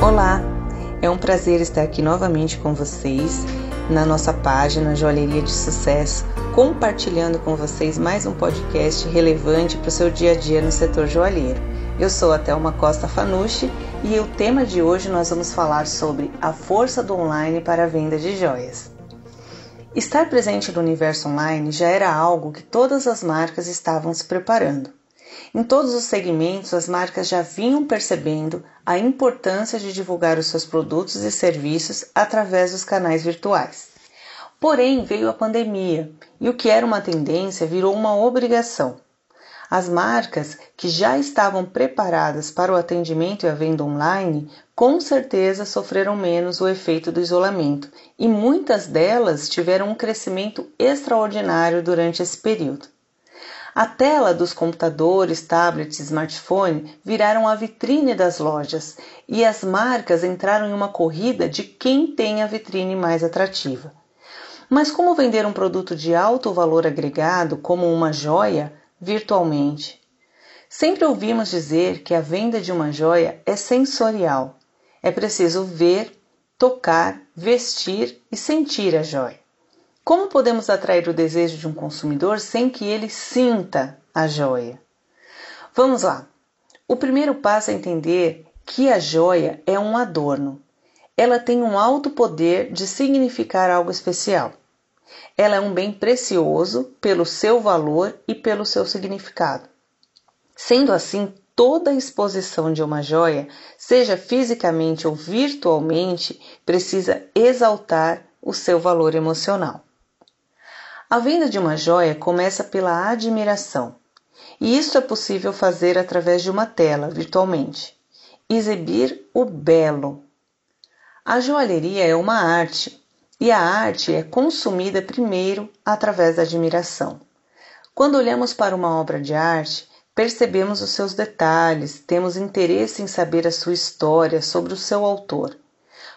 Olá, é um prazer estar aqui novamente com vocês na nossa página Joalheria de Sucesso, compartilhando com vocês mais um podcast relevante para o seu dia a dia no setor joalheiro. Eu sou a Thelma Costa Fanucci e o tema de hoje nós vamos falar sobre a força do online para a venda de joias. Estar presente no universo online já era algo que todas as marcas estavam se preparando. Em todos os segmentos, as marcas já vinham percebendo a importância de divulgar os seus produtos e serviços através dos canais virtuais. Porém, veio a pandemia e o que era uma tendência virou uma obrigação. As marcas que já estavam preparadas para o atendimento e a venda online, com certeza sofreram menos o efeito do isolamento e muitas delas tiveram um crescimento extraordinário durante esse período. A tela dos computadores, tablets e smartphone viraram a vitrine das lojas e as marcas entraram em uma corrida de quem tem a vitrine mais atrativa. Mas como vender um produto de alto valor agregado, como uma joia, virtualmente. Sempre ouvimos dizer que a venda de uma joia é sensorial. É preciso ver, tocar, vestir e sentir a joia. Como podemos atrair o desejo de um consumidor sem que ele sinta a joia? Vamos lá. O primeiro passo é entender que a joia é um adorno. Ela tem um alto poder de significar algo especial. Ela é um bem precioso pelo seu valor e pelo seu significado. Sendo assim, toda exposição de uma joia, seja fisicamente ou virtualmente, precisa exaltar o seu valor emocional. A venda de uma joia começa pela admiração, e isso é possível fazer através de uma tela, virtualmente. Exibir o belo. A joalheria é uma arte, e a arte é consumida primeiro através da admiração. Quando olhamos para uma obra de arte, percebemos os seus detalhes, temos interesse em saber a sua história sobre o seu autor.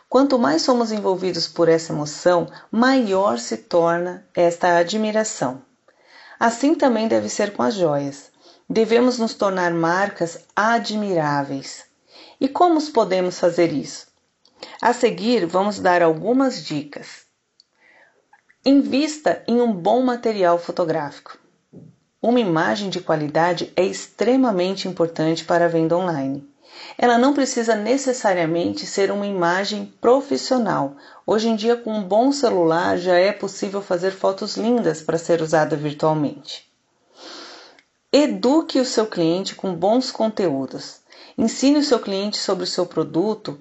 Quanto mais somos envolvidos por essa emoção, maior se torna esta admiração. Assim também deve ser com as joias. Devemos nos tornar marcas admiráveis. E como podemos fazer isso? A seguir, vamos dar algumas dicas. Invista em um bom material fotográfico. Uma imagem de qualidade é extremamente importante para a venda online. Ela não precisa necessariamente ser uma imagem profissional. Hoje em dia, com um bom celular, já é possível fazer fotos lindas para ser usada virtualmente. Eduque o seu cliente com bons conteúdos. Ensine o seu cliente sobre o seu produto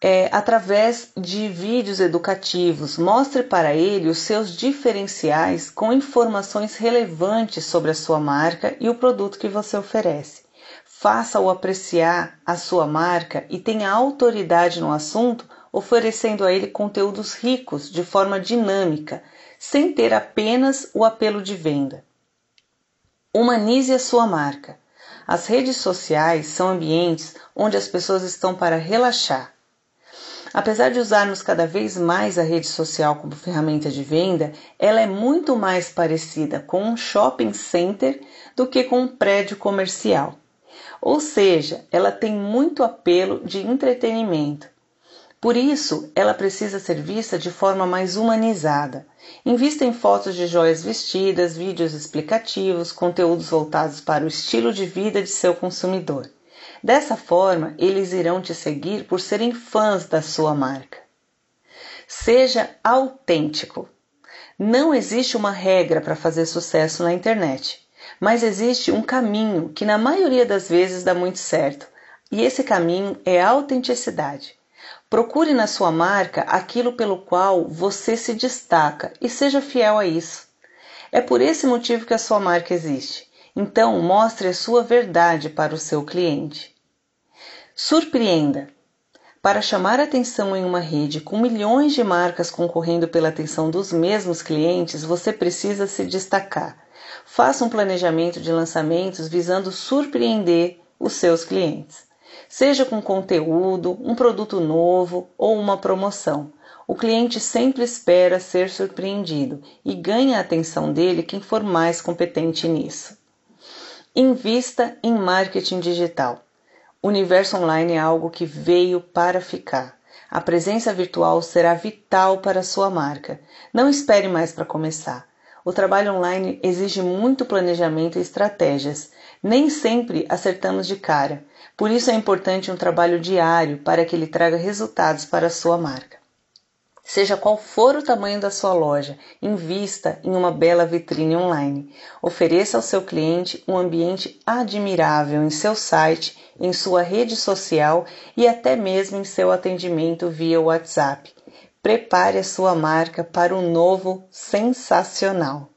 é, através de vídeos educativos. Mostre para ele os seus diferenciais com informações relevantes sobre a sua marca e o produto que você oferece. Faça-o apreciar a sua marca e tenha autoridade no assunto, oferecendo a ele conteúdos ricos de forma dinâmica, sem ter apenas o apelo de venda. Humanize a sua marca. As redes sociais são ambientes onde as pessoas estão para relaxar Apesar de usarmos cada vez mais a rede social como ferramenta de venda, ela é muito mais parecida com um shopping center do que com um prédio comercial. Ou seja, ela tem muito apelo de entretenimento. Por isso, ela precisa ser vista de forma mais humanizada. Invista em fotos de joias vestidas, vídeos explicativos, conteúdos voltados para o estilo de vida de seu consumidor. Dessa forma, eles irão te seguir por serem fãs da sua marca. Seja autêntico. Não existe uma regra para fazer sucesso na internet, mas existe um caminho que na maioria das vezes dá muito certo, e esse caminho é a autenticidade. Procure na sua marca aquilo pelo qual você se destaca e seja fiel a isso. É por esse motivo que a sua marca existe. Então, mostre a sua verdade para o seu cliente. Surpreenda! Para chamar atenção em uma rede com milhões de marcas concorrendo pela atenção dos mesmos clientes, você precisa se destacar. Faça um planejamento de lançamentos visando surpreender os seus clientes. Seja com conteúdo, um produto novo ou uma promoção. O cliente sempre espera ser surpreendido e ganha a atenção dele quem for mais competente nisso. Invista em marketing digital. O universo online é algo que veio para ficar. A presença virtual será vital para a sua marca. Não espere mais para começar. O trabalho online exige muito planejamento e estratégias. Nem sempre acertamos de cara. Por isso é importante um trabalho diário para que ele traga resultados para a sua marca. Seja qual for o tamanho da sua loja, invista em uma bela vitrine online. Ofereça ao seu cliente um ambiente admirável em seu site, em sua rede social e até mesmo em seu atendimento via WhatsApp. Prepare a sua marca para um novo sensacional.